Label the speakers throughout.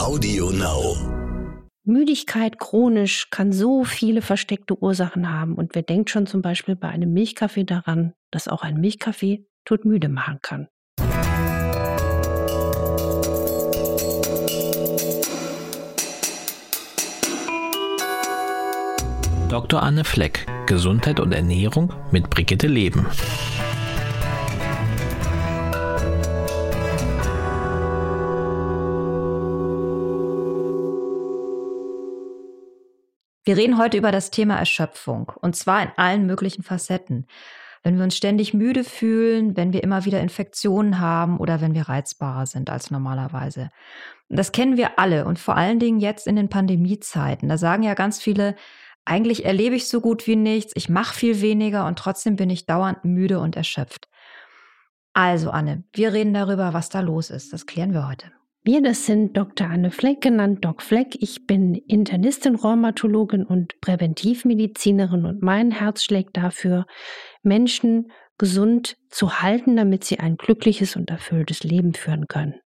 Speaker 1: Audio Now.
Speaker 2: Müdigkeit chronisch kann so viele versteckte Ursachen haben und wer denkt schon zum Beispiel bei einem Milchkaffee daran, dass auch ein Milchkaffee todmüde machen kann.
Speaker 3: Dr. Anne Fleck, Gesundheit und Ernährung mit Brigitte Leben.
Speaker 4: Wir reden heute über das Thema Erschöpfung und zwar in allen möglichen Facetten. Wenn wir uns ständig müde fühlen, wenn wir immer wieder Infektionen haben oder wenn wir reizbarer sind als normalerweise. Das kennen wir alle und vor allen Dingen jetzt in den Pandemiezeiten. Da sagen ja ganz viele, eigentlich erlebe ich so gut wie nichts, ich mache viel weniger und trotzdem bin ich dauernd müde und erschöpft. Also Anne, wir reden darüber, was da los ist. Das klären wir heute.
Speaker 2: Wir, das sind Dr. Anne Fleck, genannt Doc Fleck. Ich bin Internistin, Rheumatologin und Präventivmedizinerin und mein Herz schlägt dafür, Menschen gesund zu halten, damit sie ein glückliches und erfülltes Leben führen können.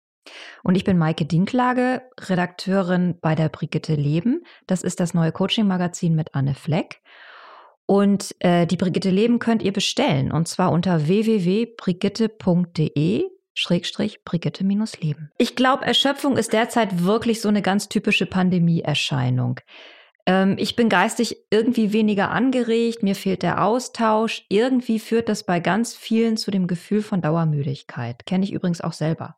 Speaker 4: Und ich bin Maike Dinklage, Redakteurin bei der Brigitte Leben. Das ist das neue Coaching-Magazin mit Anne Fleck. Und äh, die Brigitte Leben könnt ihr bestellen und zwar unter www.brigitte.de Schrägstrich Brigitte-Leben. Ich glaube, Erschöpfung ist derzeit wirklich so eine ganz typische Pandemieerscheinung. Ähm, ich bin geistig irgendwie weniger angeregt, mir fehlt der Austausch. Irgendwie führt das bei ganz vielen zu dem Gefühl von Dauermüdigkeit. Kenne ich übrigens auch selber.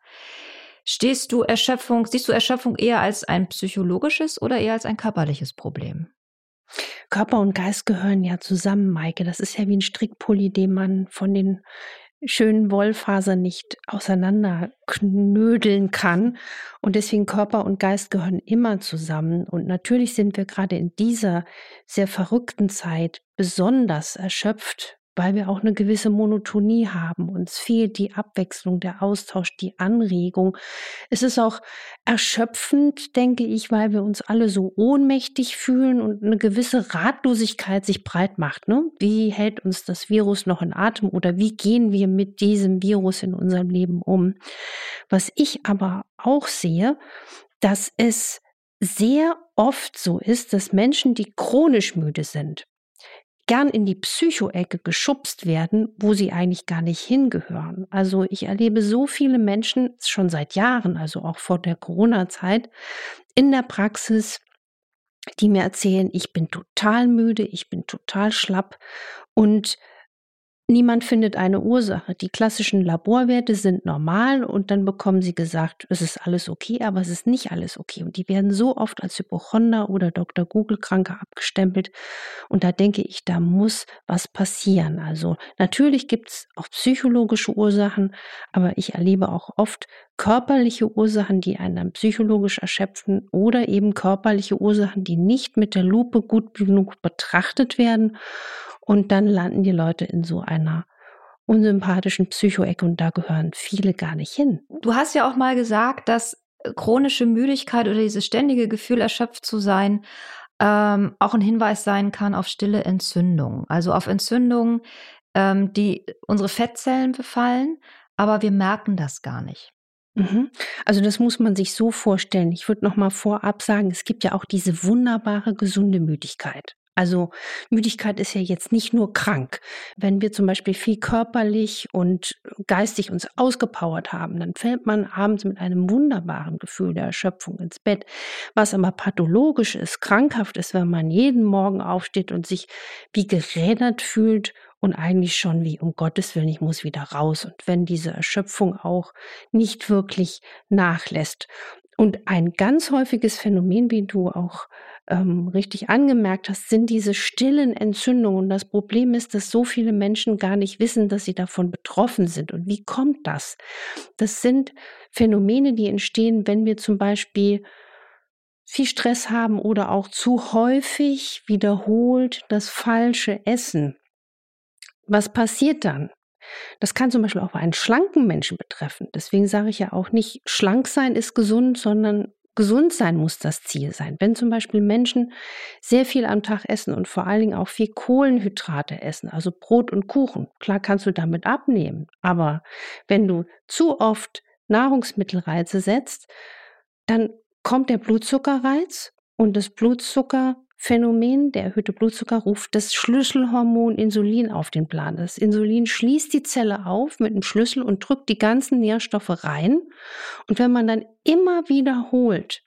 Speaker 4: Stehst du Erschöpfung, siehst du Erschöpfung eher als ein psychologisches oder eher als ein körperliches Problem?
Speaker 2: Körper und Geist gehören ja zusammen, Maike. Das ist ja wie ein Strickpulli, den man von den schönen Wollfaser nicht auseinanderknödeln kann. Und deswegen Körper und Geist gehören immer zusammen. Und natürlich sind wir gerade in dieser sehr verrückten Zeit besonders erschöpft weil wir auch eine gewisse Monotonie haben. Uns fehlt die Abwechslung, der Austausch, die Anregung. Es ist auch erschöpfend, denke ich, weil wir uns alle so ohnmächtig fühlen und eine gewisse Ratlosigkeit sich breit macht. Ne? Wie hält uns das Virus noch in Atem oder wie gehen wir mit diesem Virus in unserem Leben um? Was ich aber auch sehe, dass es sehr oft so ist, dass Menschen, die chronisch müde sind, gern in die Psychoecke geschubst werden, wo sie eigentlich gar nicht hingehören. Also ich erlebe so viele Menschen schon seit Jahren, also auch vor der Corona-Zeit, in der Praxis, die mir erzählen, ich bin total müde, ich bin total schlapp und Niemand findet eine Ursache. Die klassischen Laborwerte sind normal und dann bekommen sie gesagt, es ist alles okay, aber es ist nicht alles okay. Und die werden so oft als Hypochonder oder Dr. Google-Kranke abgestempelt. Und da denke ich, da muss was passieren. Also natürlich gibt es auch psychologische Ursachen, aber ich erlebe auch oft körperliche Ursachen, die einen dann psychologisch erschöpfen oder eben körperliche Ursachen, die nicht mit der Lupe gut genug betrachtet werden. Und dann landen die Leute in so einer unsympathischen Psychoecke und da gehören viele gar nicht hin.
Speaker 4: Du hast ja auch mal gesagt, dass chronische Müdigkeit oder dieses ständige Gefühl, erschöpft zu sein, ähm, auch ein Hinweis sein kann auf stille Entzündungen. Also auf Entzündungen, ähm, die unsere Fettzellen befallen, aber wir merken das gar nicht.
Speaker 2: Mhm. Also das muss man sich so vorstellen. Ich würde noch mal vorab sagen, es gibt ja auch diese wunderbare gesunde Müdigkeit. Also Müdigkeit ist ja jetzt nicht nur krank. Wenn wir zum Beispiel viel körperlich und geistig uns ausgepowert haben, dann fällt man abends mit einem wunderbaren Gefühl der Erschöpfung ins Bett. Was aber pathologisch ist, krankhaft ist, wenn man jeden Morgen aufsteht und sich wie gerädert fühlt und eigentlich schon wie um Gottes Willen, ich muss wieder raus. Und wenn diese Erschöpfung auch nicht wirklich nachlässt. Und ein ganz häufiges Phänomen, wie du auch ähm, richtig angemerkt hast, sind diese stillen Entzündungen. Und das Problem ist, dass so viele Menschen gar nicht wissen, dass sie davon betroffen sind. Und wie kommt das? Das sind Phänomene, die entstehen, wenn wir zum Beispiel viel Stress haben oder auch zu häufig wiederholt das falsche Essen. Was passiert dann? Das kann zum Beispiel auch einen schlanken Menschen betreffen. Deswegen sage ich ja auch nicht, schlank sein ist gesund, sondern gesund sein muss das Ziel sein. Wenn zum Beispiel Menschen sehr viel am Tag essen und vor allen Dingen auch viel Kohlenhydrate essen, also Brot und Kuchen, klar kannst du damit abnehmen. Aber wenn du zu oft Nahrungsmittelreize setzt, dann kommt der Blutzuckerreiz und das Blutzuckerphänomen, der erhöhte Blutzucker, ruft das Schlüsselhormon Insulin auf den Plan. Das Insulin schließt die Zelle auf mit einem Schlüssel und drückt die ganzen Nährstoffe rein. Und wenn man dann immer wiederholt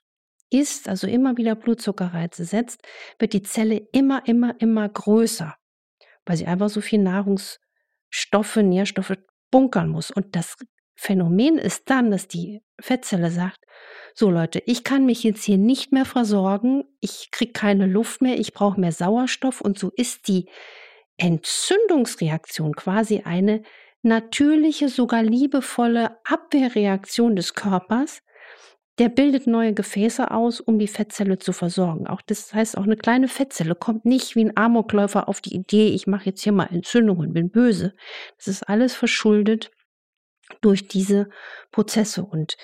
Speaker 2: isst, also immer wieder Blutzuckerreize setzt, wird die Zelle immer, immer, immer größer, weil sie einfach so viel Nahrungsstoffe, Nährstoffe bunkern muss. Und das Phänomen ist dann, dass die Fettzelle sagt, so Leute, ich kann mich jetzt hier nicht mehr versorgen, ich kriege keine Luft mehr, ich brauche mehr Sauerstoff und so ist die Entzündungsreaktion quasi eine natürliche, sogar liebevolle Abwehrreaktion des Körpers, der bildet neue Gefäße aus, um die Fettzelle zu versorgen. Auch das heißt, auch eine kleine Fettzelle kommt nicht wie ein Amokläufer auf die Idee, ich mache jetzt hier mal Entzündungen, bin böse. Das ist alles verschuldet durch diese Prozesse. Und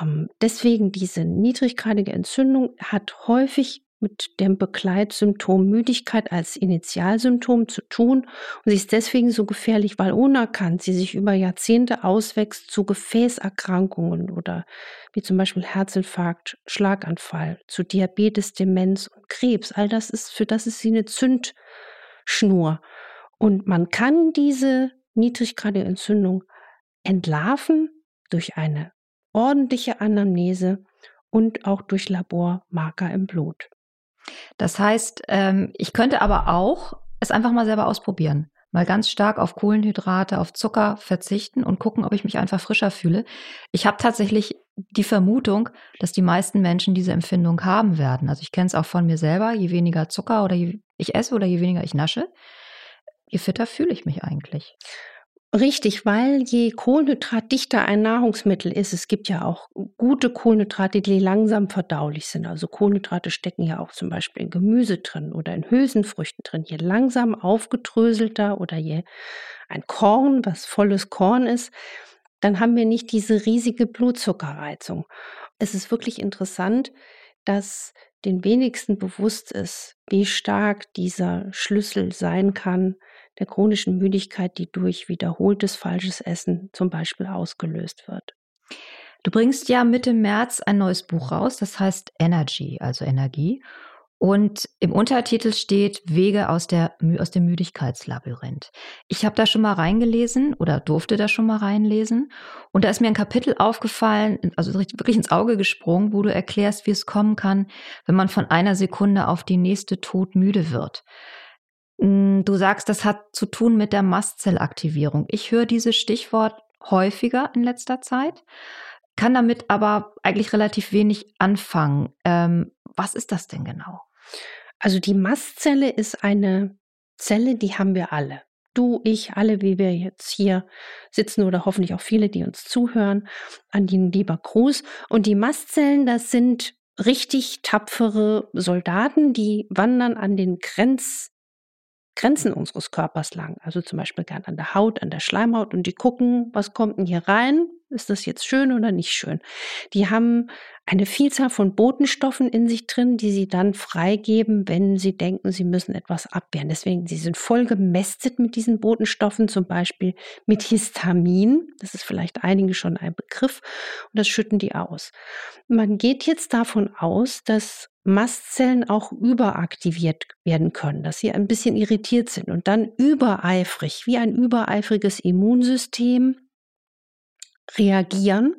Speaker 2: ähm, deswegen diese niedriggradige Entzündung hat häufig mit dem Begleitsymptom Müdigkeit als Initialsymptom zu tun und sie ist deswegen so gefährlich, weil unerkannt sie sich über Jahrzehnte auswächst zu Gefäßerkrankungen oder wie zum Beispiel Herzinfarkt, Schlaganfall, zu Diabetes, Demenz und Krebs. All das ist, für das ist sie eine Zündschnur. Und man kann diese niedriggradige Entzündung entlarven durch eine ordentliche Anamnese und auch durch Labormarker im Blut.
Speaker 4: Das heißt, ähm, ich könnte aber auch es einfach mal selber ausprobieren. Mal ganz stark auf Kohlenhydrate, auf Zucker verzichten und gucken, ob ich mich einfach frischer fühle. Ich habe tatsächlich die Vermutung, dass die meisten Menschen diese Empfindung haben werden. Also ich kenne es auch von mir selber. Je weniger Zucker oder je, ich esse oder je weniger ich nasche, je fitter fühle ich mich eigentlich.
Speaker 2: Richtig, weil je kohlenhydratdichter ein Nahrungsmittel ist, es gibt ja auch gute Kohlenhydrate, die langsam verdaulich sind. Also Kohlenhydrate stecken ja auch zum Beispiel in Gemüse drin oder in Hülsenfrüchten drin. Je langsam aufgedröselter oder je ein Korn, was volles Korn ist, dann haben wir nicht diese riesige Blutzuckerreizung. Es ist wirklich interessant, dass den wenigsten bewusst ist, wie stark dieser Schlüssel sein kann, der chronischen Müdigkeit, die durch wiederholtes falsches Essen zum Beispiel ausgelöst wird.
Speaker 4: Du bringst ja Mitte März ein neues Buch raus, das heißt Energy, also Energie. Und im Untertitel steht Wege aus, der, aus dem Müdigkeitslabyrinth. Ich habe da schon mal reingelesen oder durfte da schon mal reinlesen. Und da ist mir ein Kapitel aufgefallen, also wirklich ins Auge gesprungen, wo du erklärst, wie es kommen kann, wenn man von einer Sekunde auf die nächste todmüde wird. Hm, du sagst, das hat zu tun mit der Mastzellaktivierung. Ich höre dieses Stichwort häufiger in letzter Zeit, kann damit aber eigentlich relativ wenig anfangen. Ähm, was ist das denn genau?
Speaker 2: Also die Mastzelle ist eine Zelle, die haben wir alle. Du, ich, alle, wie wir jetzt hier sitzen oder hoffentlich auch viele, die uns zuhören, an den lieber Gruß. Und die Mastzellen, das sind richtig tapfere Soldaten, die wandern an den Grenz Grenzen unseres Körpers lang. Also zum Beispiel gern an der Haut, an der Schleimhaut und die gucken, was kommt denn hier rein? Ist das jetzt schön oder nicht schön? Die haben eine Vielzahl von Botenstoffen in sich drin, die sie dann freigeben, wenn sie denken, sie müssen etwas abwehren. Deswegen, sie sind voll gemästet mit diesen Botenstoffen, zum Beispiel mit Histamin. Das ist vielleicht einigen schon ein Begriff. Und das schütten die aus. Man geht jetzt davon aus, dass Mastzellen auch überaktiviert werden können, dass sie ein bisschen irritiert sind und dann übereifrig, wie ein übereifriges Immunsystem reagieren.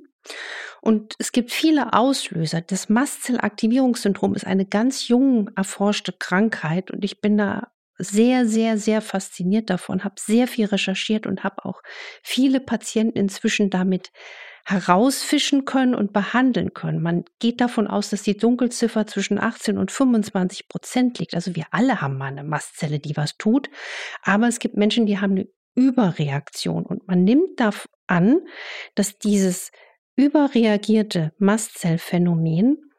Speaker 2: Und es gibt viele Auslöser. Das Mastzellaktivierungssyndrom ist eine ganz jung erforschte Krankheit und ich bin da sehr, sehr, sehr fasziniert davon, habe sehr viel recherchiert und habe auch viele Patienten inzwischen damit herausfischen können und behandeln können. Man geht davon aus, dass die Dunkelziffer zwischen 18 und 25 Prozent liegt. Also wir alle haben mal eine Mastzelle, die was tut. Aber es gibt Menschen, die haben eine Überreaktion. Und man nimmt da an, dass dieses überreagierte Mastzellphänomen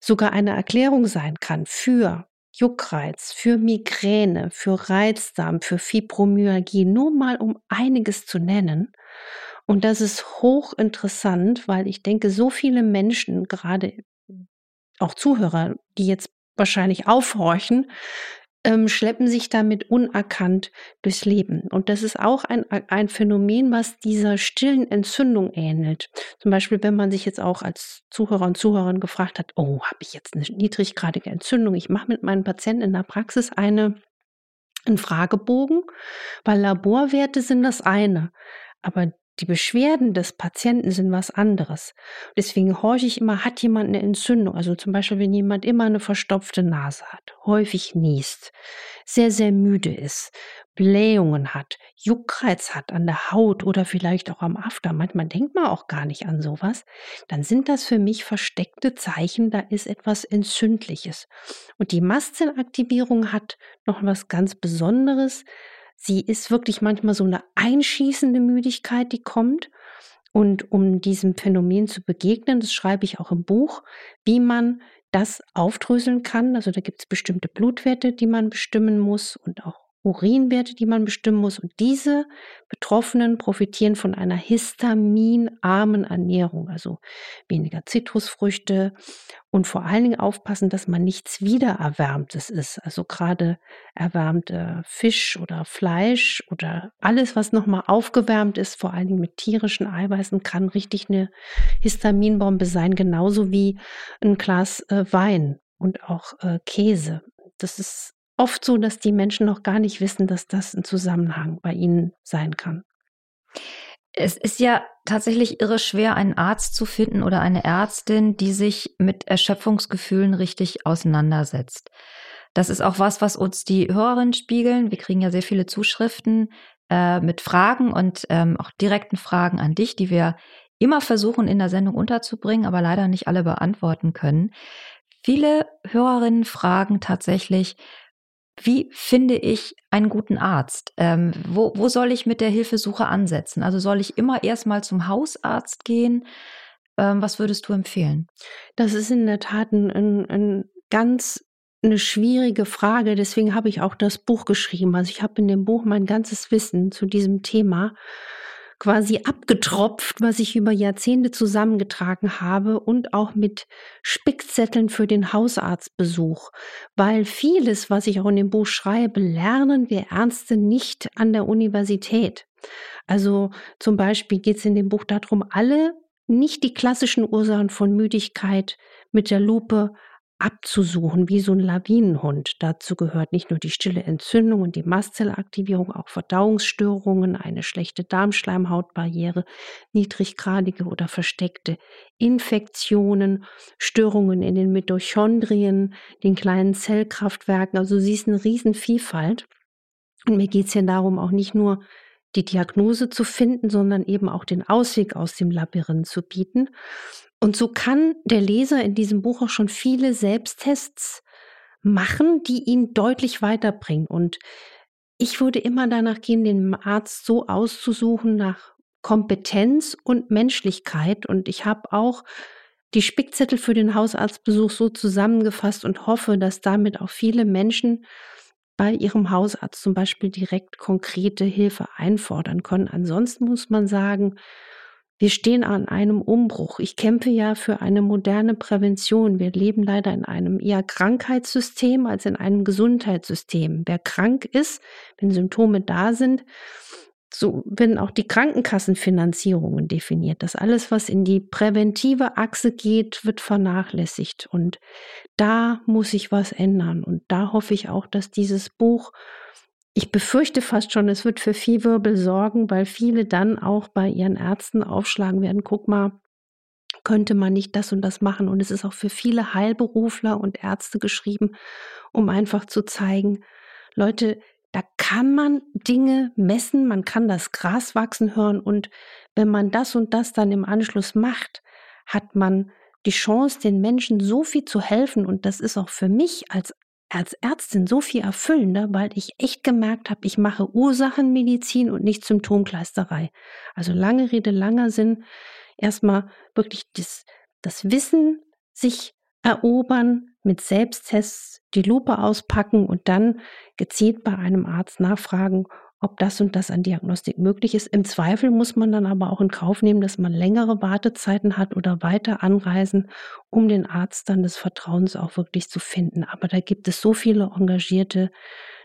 Speaker 2: sogar eine Erklärung sein kann für Juckreiz, für Migräne, für Reizdarm, für Fibromyalgie, nur mal um einiges zu nennen. Und das ist hochinteressant, weil ich denke, so viele Menschen, gerade auch Zuhörer, die jetzt wahrscheinlich aufhorchen, ähm, schleppen sich damit unerkannt durchs Leben. Und das ist auch ein, ein Phänomen, was dieser stillen Entzündung ähnelt. Zum Beispiel, wenn man sich jetzt auch als Zuhörer und Zuhörerin gefragt hat, oh, habe ich jetzt eine niedriggradige Entzündung? Ich mache mit meinen Patienten in der Praxis eine einen Fragebogen, weil Laborwerte sind das eine. Aber die Beschwerden des Patienten sind was anderes. Deswegen horche ich immer, hat jemand eine Entzündung? Also zum Beispiel, wenn jemand immer eine verstopfte Nase hat, häufig niest, sehr, sehr müde ist, Blähungen hat, Juckreiz hat an der Haut oder vielleicht auch am After, manchmal denkt man auch gar nicht an sowas, dann sind das für mich versteckte Zeichen, da ist etwas Entzündliches. Und die Mastzellaktivierung hat noch was ganz Besonderes. Sie ist wirklich manchmal so eine einschießende Müdigkeit, die kommt. Und um diesem Phänomen zu begegnen, das schreibe ich auch im Buch, wie man das aufdröseln kann. Also da gibt es bestimmte Blutwerte, die man bestimmen muss und auch Urinwerte, die man bestimmen muss. Und diese Betroffenen profitieren von einer histaminarmen Ernährung, also weniger Zitrusfrüchte und vor allen Dingen aufpassen, dass man nichts Wiedererwärmtes ist. Also gerade erwärmte Fisch oder Fleisch oder alles, was nochmal aufgewärmt ist, vor allen Dingen mit tierischen Eiweißen, kann richtig eine Histaminbombe sein, genauso wie ein Glas äh, Wein und auch äh, Käse. Das ist oft so, dass die Menschen noch gar nicht wissen, dass das ein Zusammenhang bei ihnen sein kann.
Speaker 4: Es ist ja tatsächlich irre schwer, einen Arzt zu finden oder eine Ärztin, die sich mit Erschöpfungsgefühlen richtig auseinandersetzt. Das ist auch was, was uns die Hörerinnen spiegeln. Wir kriegen ja sehr viele Zuschriften äh, mit Fragen und ähm, auch direkten Fragen an dich, die wir immer versuchen in der Sendung unterzubringen, aber leider nicht alle beantworten können. Viele Hörerinnen fragen tatsächlich, wie finde ich einen guten Arzt? Ähm, wo, wo soll ich mit der Hilfesuche ansetzen? Also soll ich immer erstmal zum Hausarzt gehen? Ähm, was würdest du empfehlen?
Speaker 2: Das ist in der Tat ein, ein, ein ganz eine schwierige Frage. Deswegen habe ich auch das Buch geschrieben. Also ich habe in dem Buch mein ganzes Wissen zu diesem Thema quasi abgetropft, was ich über Jahrzehnte zusammengetragen habe und auch mit Spickzetteln für den Hausarztbesuch, weil vieles, was ich auch in dem Buch schreibe, lernen wir Ärzte nicht an der Universität. Also zum Beispiel geht es in dem Buch darum, alle nicht die klassischen Ursachen von Müdigkeit mit der Lupe abzusuchen, wie so ein Lawinenhund. Dazu gehört nicht nur die stille Entzündung und die Mastzellaktivierung, auch Verdauungsstörungen, eine schlechte Darmschleimhautbarriere, niedriggradige oder versteckte Infektionen, Störungen in den Mitochondrien, den kleinen Zellkraftwerken. Also sie ist eine Riesenvielfalt. Und mir geht es ja darum, auch nicht nur die Diagnose zu finden, sondern eben auch den Ausweg aus dem Labyrinth zu bieten. Und so kann der Leser in diesem Buch auch schon viele Selbsttests machen, die ihn deutlich weiterbringen. Und ich würde immer danach gehen, den Arzt so auszusuchen nach Kompetenz und Menschlichkeit. Und ich habe auch die Spickzettel für den Hausarztbesuch so zusammengefasst und hoffe, dass damit auch viele Menschen bei ihrem Hausarzt zum Beispiel direkt konkrete Hilfe einfordern können. Ansonsten muss man sagen, wir stehen an einem Umbruch. Ich kämpfe ja für eine moderne Prävention. Wir leben leider in einem eher Krankheitssystem als in einem Gesundheitssystem. Wer krank ist, wenn Symptome da sind, so werden auch die Krankenkassenfinanzierungen definiert. Das alles, was in die präventive Achse geht, wird vernachlässigt. Und da muss sich was ändern. Und da hoffe ich auch, dass dieses Buch ich befürchte fast schon, es wird für viel Wirbel sorgen, weil viele dann auch bei ihren Ärzten aufschlagen werden, guck mal, könnte man nicht das und das machen. Und es ist auch für viele Heilberufler und Ärzte geschrieben, um einfach zu zeigen, Leute, da kann man Dinge messen, man kann das Gras wachsen hören und wenn man das und das dann im Anschluss macht, hat man die Chance, den Menschen so viel zu helfen und das ist auch für mich als als Ärztin so viel erfüllender, weil ich echt gemerkt habe, ich mache Ursachenmedizin und nicht Symptomkleisterei. Also lange Rede, langer Sinn. Erstmal wirklich das, das Wissen sich erobern, mit Selbsttests die Lupe auspacken und dann gezielt bei einem Arzt nachfragen, ob das und das an Diagnostik möglich ist. Im Zweifel muss man dann aber auch in Kauf nehmen, dass man längere Wartezeiten hat oder weiter anreisen, um den Arzt dann des Vertrauens auch wirklich zu finden. Aber da gibt es so viele Engagierte,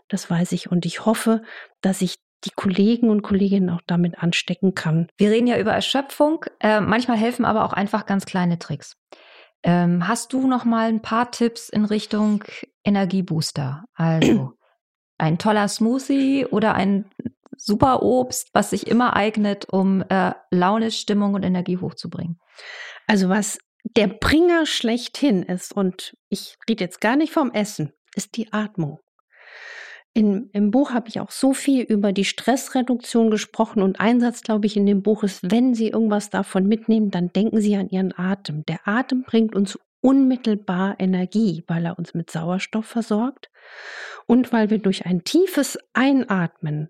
Speaker 2: das weiß ich. Und ich hoffe, dass ich die Kollegen und Kolleginnen auch damit anstecken kann.
Speaker 4: Wir reden ja über Erschöpfung. Äh, manchmal helfen aber auch einfach ganz kleine Tricks. Ähm, hast du noch mal ein paar Tipps in Richtung Energiebooster? Also ein toller Smoothie oder ein super Obst, was sich immer eignet, um äh, Laune, Stimmung und Energie hochzubringen?
Speaker 2: Also was der Bringer schlechthin ist, und ich rede jetzt gar nicht vom Essen, ist die Atmung. In, Im Buch habe ich auch so viel über die Stressreduktion gesprochen und ein Satz, glaube ich, in dem Buch ist, wenn Sie irgendwas davon mitnehmen, dann denken Sie an Ihren Atem. Der Atem bringt uns unmittelbar Energie, weil er uns mit Sauerstoff versorgt und weil wir durch ein tiefes Einatmen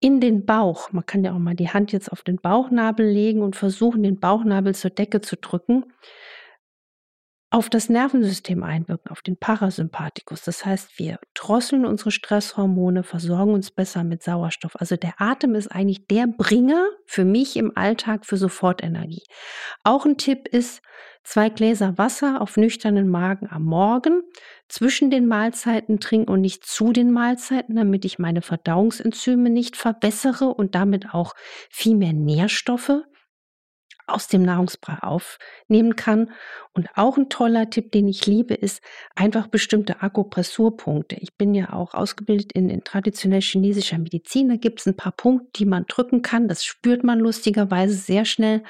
Speaker 2: in den Bauch, man kann ja auch mal die Hand jetzt auf den Bauchnabel legen und versuchen, den Bauchnabel zur Decke zu drücken, auf das Nervensystem einwirken, auf den Parasympathikus. Das heißt, wir drosseln unsere Stresshormone, versorgen uns besser mit Sauerstoff. Also der Atem ist eigentlich der Bringer für mich im Alltag für Sofortenergie. Auch ein Tipp ist, zwei Gläser Wasser auf nüchternen Magen am Morgen zwischen den Mahlzeiten trinken und nicht zu den Mahlzeiten, damit ich meine Verdauungsenzyme nicht verbessere und damit auch viel mehr Nährstoffe aus dem Nahrungsbrei aufnehmen kann. Und auch ein toller Tipp, den ich liebe, ist einfach bestimmte Akupressurpunkte. Ich bin ja auch ausgebildet in, in traditionell chinesischer Medizin. Da gibt es ein paar Punkte, die man drücken kann. Das spürt man lustigerweise sehr schnell.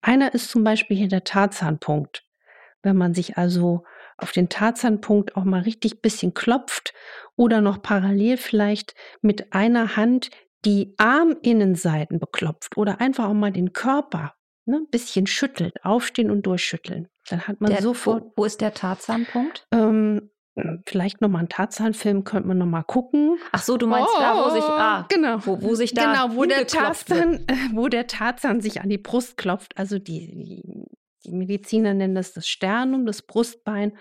Speaker 2: Einer ist zum Beispiel hier der Tarzanpunkt. Wenn man sich also auf den Tarzanpunkt auch mal richtig bisschen klopft oder noch parallel vielleicht mit einer Hand die Arminnenseiten beklopft oder einfach auch mal den Körper ne, bisschen schüttelt, aufstehen und durchschütteln. Dann hat man
Speaker 4: der,
Speaker 2: sofort.
Speaker 4: Wo, wo, ist der Tarzanpunkt?
Speaker 2: Ähm, vielleicht nochmal einen Tarzan-Film könnte man nochmal gucken.
Speaker 4: Ach so, du meinst oh, da, wo sich, ah,
Speaker 2: genau,
Speaker 4: wo, wo sich da
Speaker 2: genau, wo der Tarzan, äh, wo der Tarzan sich an die Brust klopft. Also die, die die Mediziner nennen das das Sternum, das Brustbein.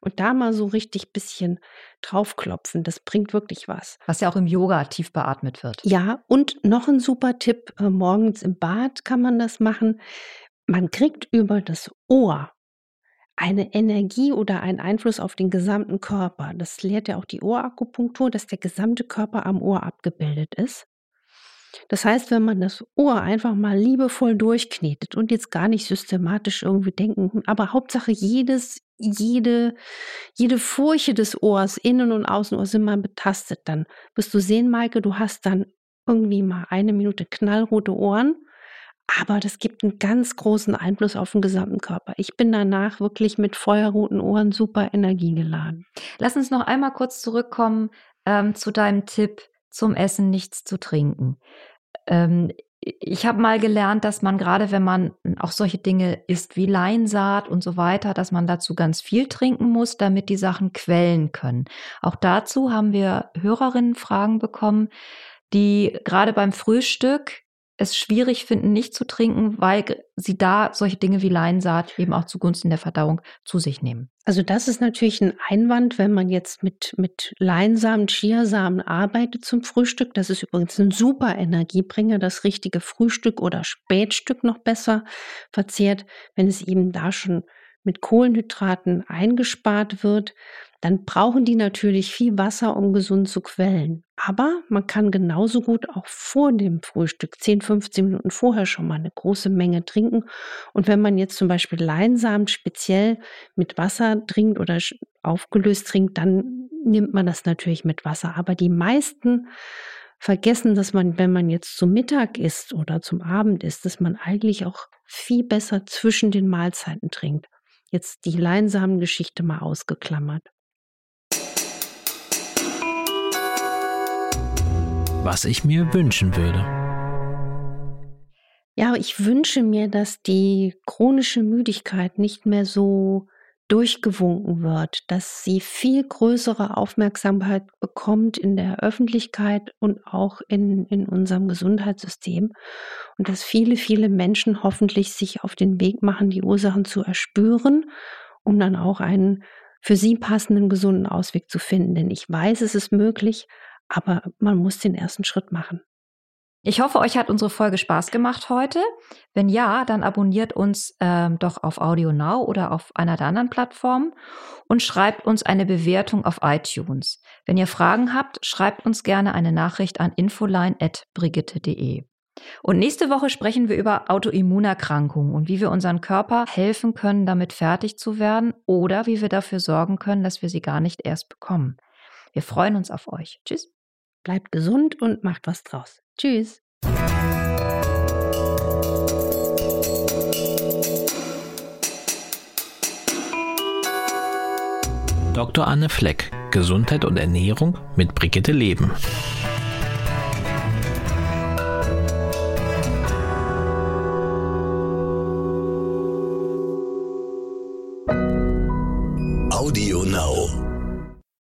Speaker 2: Und da mal so richtig bisschen draufklopfen, das bringt wirklich was.
Speaker 4: Was ja auch im Yoga tief beatmet wird.
Speaker 2: Ja, und noch ein super Tipp, äh, morgens im Bad kann man das machen. Man kriegt über das Ohr eine Energie oder einen Einfluss auf den gesamten Körper. Das lehrt ja auch die Ohrakupunktur, dass der gesamte Körper am Ohr abgebildet ist. Das heißt, wenn man das Ohr einfach mal liebevoll durchknetet und jetzt gar nicht systematisch irgendwie denken, aber Hauptsache jedes, jede, jede Furche des Ohrs, Innen- und Außenohr sind mal betastet, dann wirst du sehen, Maike, du hast dann irgendwie mal eine Minute knallrote Ohren. Aber das gibt einen ganz großen Einfluss auf den gesamten Körper. Ich bin danach wirklich mit feuerroten Ohren super energiegeladen.
Speaker 4: Lass uns noch einmal kurz zurückkommen ähm, zu deinem Tipp, zum Essen nichts zu trinken. Ähm, ich habe mal gelernt, dass man gerade, wenn man auch solche Dinge isst wie Leinsaat und so weiter, dass man dazu ganz viel trinken muss, damit die Sachen quellen können. Auch dazu haben wir Hörerinnen Fragen bekommen, die gerade beim Frühstück es schwierig finden, nicht zu trinken, weil sie da solche Dinge wie Leinsaat eben auch zugunsten der Verdauung zu sich nehmen.
Speaker 2: Also das ist natürlich ein Einwand, wenn man jetzt mit, mit Leinsamen, Chiasamen arbeitet zum Frühstück. Das ist übrigens ein super Energiebringer, das richtige Frühstück oder Spätstück noch besser verzehrt, wenn es eben da schon mit Kohlenhydraten eingespart wird dann brauchen die natürlich viel Wasser, um gesund zu quellen. Aber man kann genauso gut auch vor dem Frühstück 10, 15 Minuten vorher schon mal eine große Menge trinken. Und wenn man jetzt zum Beispiel Leinsamen speziell mit Wasser trinkt oder aufgelöst trinkt, dann nimmt man das natürlich mit Wasser. Aber die meisten vergessen, dass man, wenn man jetzt zum Mittag isst oder zum Abend isst, dass man eigentlich auch viel besser zwischen den Mahlzeiten trinkt. Jetzt die Leinsamengeschichte mal ausgeklammert.
Speaker 3: Was ich mir wünschen würde.
Speaker 2: Ja, ich wünsche mir, dass die chronische Müdigkeit nicht mehr so durchgewunken wird, dass sie viel größere Aufmerksamkeit bekommt in der Öffentlichkeit und auch in, in unserem Gesundheitssystem und dass viele, viele Menschen hoffentlich sich auf den Weg machen, die Ursachen zu erspüren, um dann auch einen für sie passenden gesunden Ausweg zu finden. Denn ich weiß, es ist möglich, aber man muss den ersten Schritt machen.
Speaker 4: Ich hoffe, euch hat unsere Folge Spaß gemacht heute. Wenn ja, dann abonniert uns ähm, doch auf Audio Now oder auf einer der anderen Plattformen und schreibt uns eine Bewertung auf iTunes. Wenn ihr Fragen habt, schreibt uns gerne eine Nachricht an infoline.brigitte.de. Und nächste Woche sprechen wir über Autoimmunerkrankungen und wie wir unseren Körper helfen können, damit fertig zu werden oder wie wir dafür sorgen können, dass wir sie gar nicht erst bekommen. Wir freuen uns auf euch. Tschüss.
Speaker 2: Bleibt gesund und macht was draus. Tschüss.
Speaker 3: Dr. Anne Fleck, Gesundheit und Ernährung mit Brigitte Leben.